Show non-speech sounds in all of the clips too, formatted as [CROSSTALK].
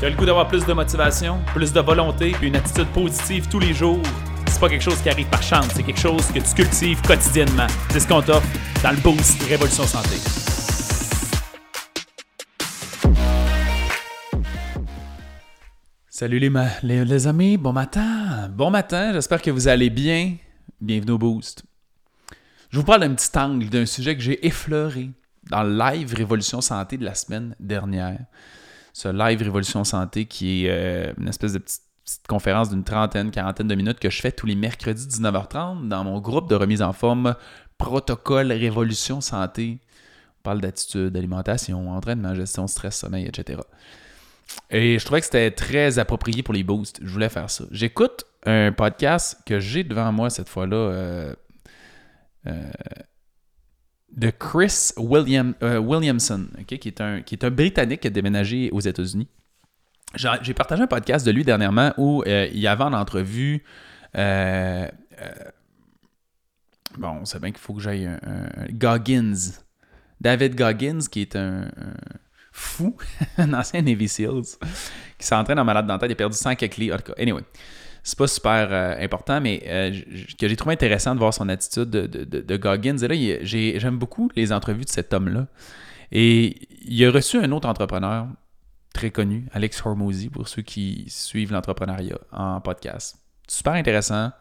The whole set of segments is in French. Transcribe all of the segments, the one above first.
Tu as le goût d'avoir plus de motivation, plus de volonté, puis une attitude positive tous les jours? C'est pas quelque chose qui arrive par chance, c'est quelque chose que tu cultives quotidiennement. C'est ce qu'on t'offre dans le Boost Révolution Santé. Salut les, les, les amis, bon matin. Bon matin, j'espère que vous allez bien. Bienvenue au Boost. Je vous parle d'un petit angle d'un sujet que j'ai effleuré dans le live Révolution Santé de la semaine dernière ce live Révolution Santé qui est euh, une espèce de petite, conférence d'une trentaine, quarantaine de minutes que je fais tous les mercredis 19h30 dans mon groupe de remise en forme Protocole Révolution Santé. On parle d'attitude, d'alimentation, entraînement, gestion, stress, sommeil, etc. Et je trouvais que c'était très approprié pour les boosts. Je voulais faire ça. J'écoute un podcast que j'ai devant moi cette fois-là. Euh, euh, de Chris William, euh, Williamson, qui, est un, qui est un Britannique qui a déménagé aux États-Unis. J'ai partagé un podcast de lui dernièrement où euh, il y avait en entrevue. Euh, bon, c'est bien qu'il faut que j'aille un, Goggins. David Goggins, qui est un, fou, [LAUGHS] un ancien Navy SEALs, qui s'entraîne en malade dentaire, il a perdu 100 quelques livres. Anyway c'est pas super euh, important, mais euh, que j'ai trouvé intéressant de voir son attitude de, de, Goggins. Et là, j'aime beaucoup les entrevues de cet homme-là. Et il a reçu un autre entrepreneur très connu, Alex Hormozy, pour ceux qui suivent l'entrepreneuriat en podcast. Super intéressant.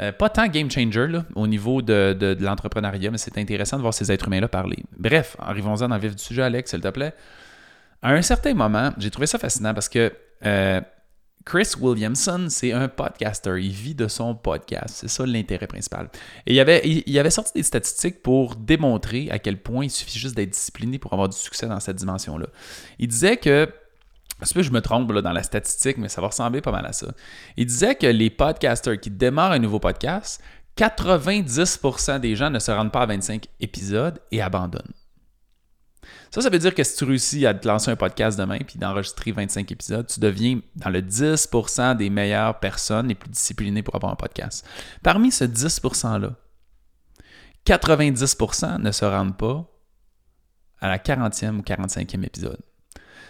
Euh, pas tant game changer au niveau de, de l'entrepreneuriat, mais c'est intéressant de voir ces êtres humains-là parler. Bref, arrivons-en dans le vif du sujet, Alex, s'il te plaît. À un certain moment, j'ai trouvé ça fascinant parce que Chris Williamson, c'est un podcaster. Il vit de son podcast. C'est ça l'intérêt principal. Et il avait, sorti des statistiques pour démontrer à quel point il suffit juste d'être discipliné pour avoir du succès dans cette dimension-là. Il disait que je me trompe dans la statistique, mais ça va ressembler pas mal à ça. Il disait que les podcasters qui démarrent un nouveau podcast, 90% des gens ne se rendent pas à 25 épisodes et abandonnent. Ça, ça veut dire que si tu réussis à te lancer un podcast demain puis d'enregistrer 25 épisodes, tu deviens dans le 10% des meilleures personnes les plus disciplinées pour avoir un podcast. Parmi ce 10%-là, 90% ne se rendent pas à la 40e ou 45e épisode.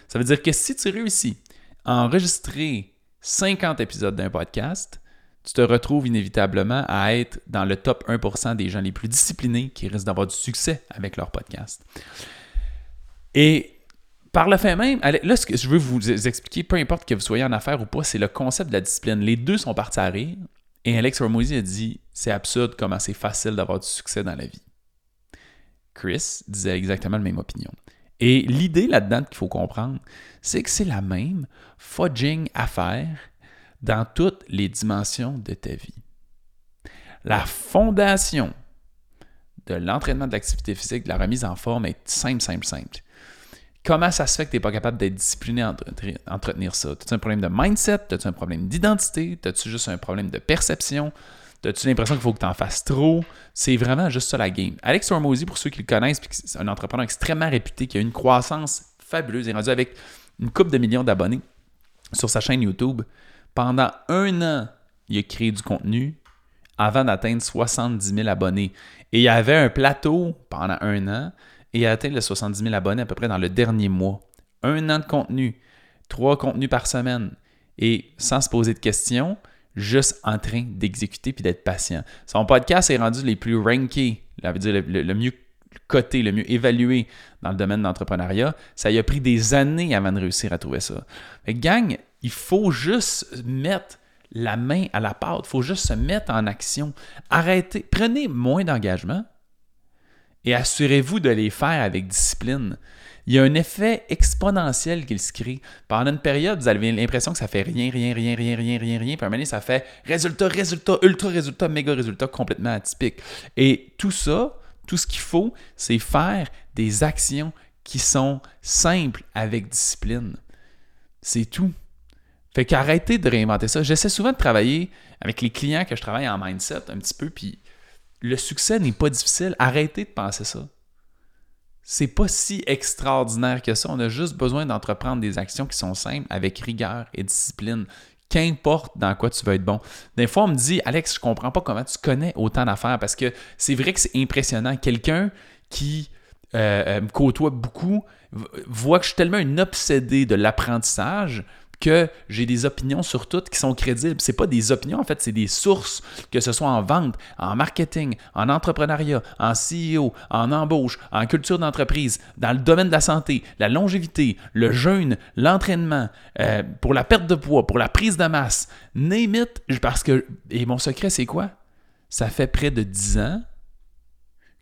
Ça veut dire que si tu réussis à enregistrer 50 épisodes d'un podcast, tu te retrouves inévitablement à être dans le top 1% des gens les plus disciplinés qui risquent d'avoir du succès avec leur podcast. Et par le fait même, là, ce que je veux vous expliquer, peu importe que vous soyez en affaires ou pas, c'est le concept de la discipline. Les deux sont partis à rire. Et Alex Ramosi a dit c'est absurde comment c'est facile d'avoir du succès dans la vie. Chris disait exactement la même opinion. Et l'idée là-dedans qu'il faut comprendre, c'est que c'est la même fudging affaire dans toutes les dimensions de ta vie. La fondation de l'entraînement de l'activité physique, de la remise en forme est simple, simple, simple. Comment ça se fait que tu n'es pas capable d'être discipliné à entretenir ça? As-tu un problème de mindset? As-tu un problème d'identité? As-tu juste un problème de perception? As-tu l'impression qu'il faut que tu en fasses trop? C'est vraiment juste ça la game. Alex Hormozy, pour ceux qui le connaissent, c'est un entrepreneur extrêmement réputé qui a une croissance fabuleuse. Il est rendu avec une coupe de millions d'abonnés sur sa chaîne YouTube. Pendant un an, il a créé du contenu avant d'atteindre 70 000 abonnés. Et il y avait un plateau pendant un an et a atteint les 70 000 abonnés à peu près dans le dernier mois. Un an de contenu, trois contenus par semaine et sans se poser de questions, juste en train d'exécuter puis d'être patient. Son podcast est rendu les plus rankés, le, mieux coté, le mieux évalué dans le domaine de l'entrepreneuriat. Ça y a pris des années avant de réussir à trouver ça. Mais gang, il faut juste mettre la main à la pâte, il faut juste se mettre en action. Arrêtez, prenez moins d'engagement, et assurez-vous de les faire avec discipline. Il y a un effet exponentiel qui se crée. Pendant une période, vous avez l'impression que ça fait rien, rien, rien, rien, rien, rien, rien. Puis à un moment donné, ça fait résultat, résultat, ultra résultat, méga résultat complètement atypique. Et tout ça, tout ce qu'il faut, c'est faire des actions qui sont simples avec discipline. C'est tout. Fait qu'arrêtez de réinventer ça. J'essaie souvent de travailler avec les clients que je travaille en mindset un petit peu, puis le succès n'est pas difficile. Arrêtez de penser ça. C'est pas si extraordinaire que ça. On a juste besoin d'entreprendre des actions qui sont simples avec rigueur et discipline. Qu'importe dans quoi tu veux être bon. Des fois, on me dit, Alex, je comprends pas comment tu connais autant d'affaires parce que c'est vrai que c'est impressionnant. Quelqu'un qui euh, euh, me côtoie beaucoup voit que je suis tellement un obsédé de l'apprentissage que j'ai des opinions sur toutes qui sont crédibles. C'est pas des opinions, en fait, c'est des sources, que ce soit en vente, en marketing, en entrepreneuriat, en CEO, en embauche, en culture d'entreprise, dans le domaine de la santé, la longévité, le jeûne, l'entraînement, euh, pour la perte de poids, pour la prise de masse. Name parce que... Et mon secret, c'est quoi? Ça fait près de 10 ans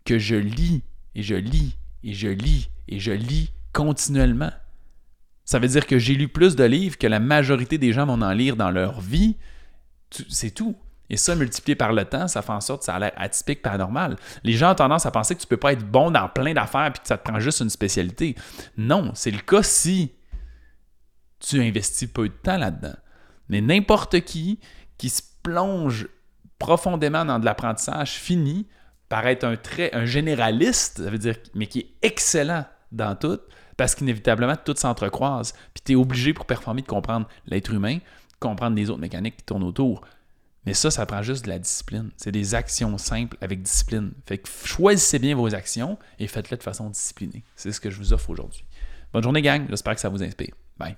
que je lis et je lis et je lis et je lis continuellement. Ça veut dire que j'ai lu plus de livres que la majorité des gens vont en lire dans leur vie. C'est tout. Et ça, multiplié par le temps, ça fait en sorte que ça a l'air atypique, paranormal. Les gens ont tendance à penser que tu ne peux pas être bon dans plein d'affaires et que ça te prend juste une spécialité. Non, c'est le cas si tu investis peu de temps là-dedans. Mais n'importe qui qui se plonge profondément dans de l'apprentissage finit par être un, très, un généraliste, ça veut dire, mais qui est excellent dans tout, parce qu'inévitablement, tout s'entrecroise. Puis tu es obligé pour performer de comprendre l'être humain, comprendre les autres mécaniques qui tournent autour. Mais ça, ça prend juste de la discipline. C'est des actions simples avec discipline. Fait que choisissez bien vos actions et faites-les de façon disciplinée. C'est ce que je vous offre aujourd'hui. Bonne journée, gang. J'espère que ça vous inspire. Bye.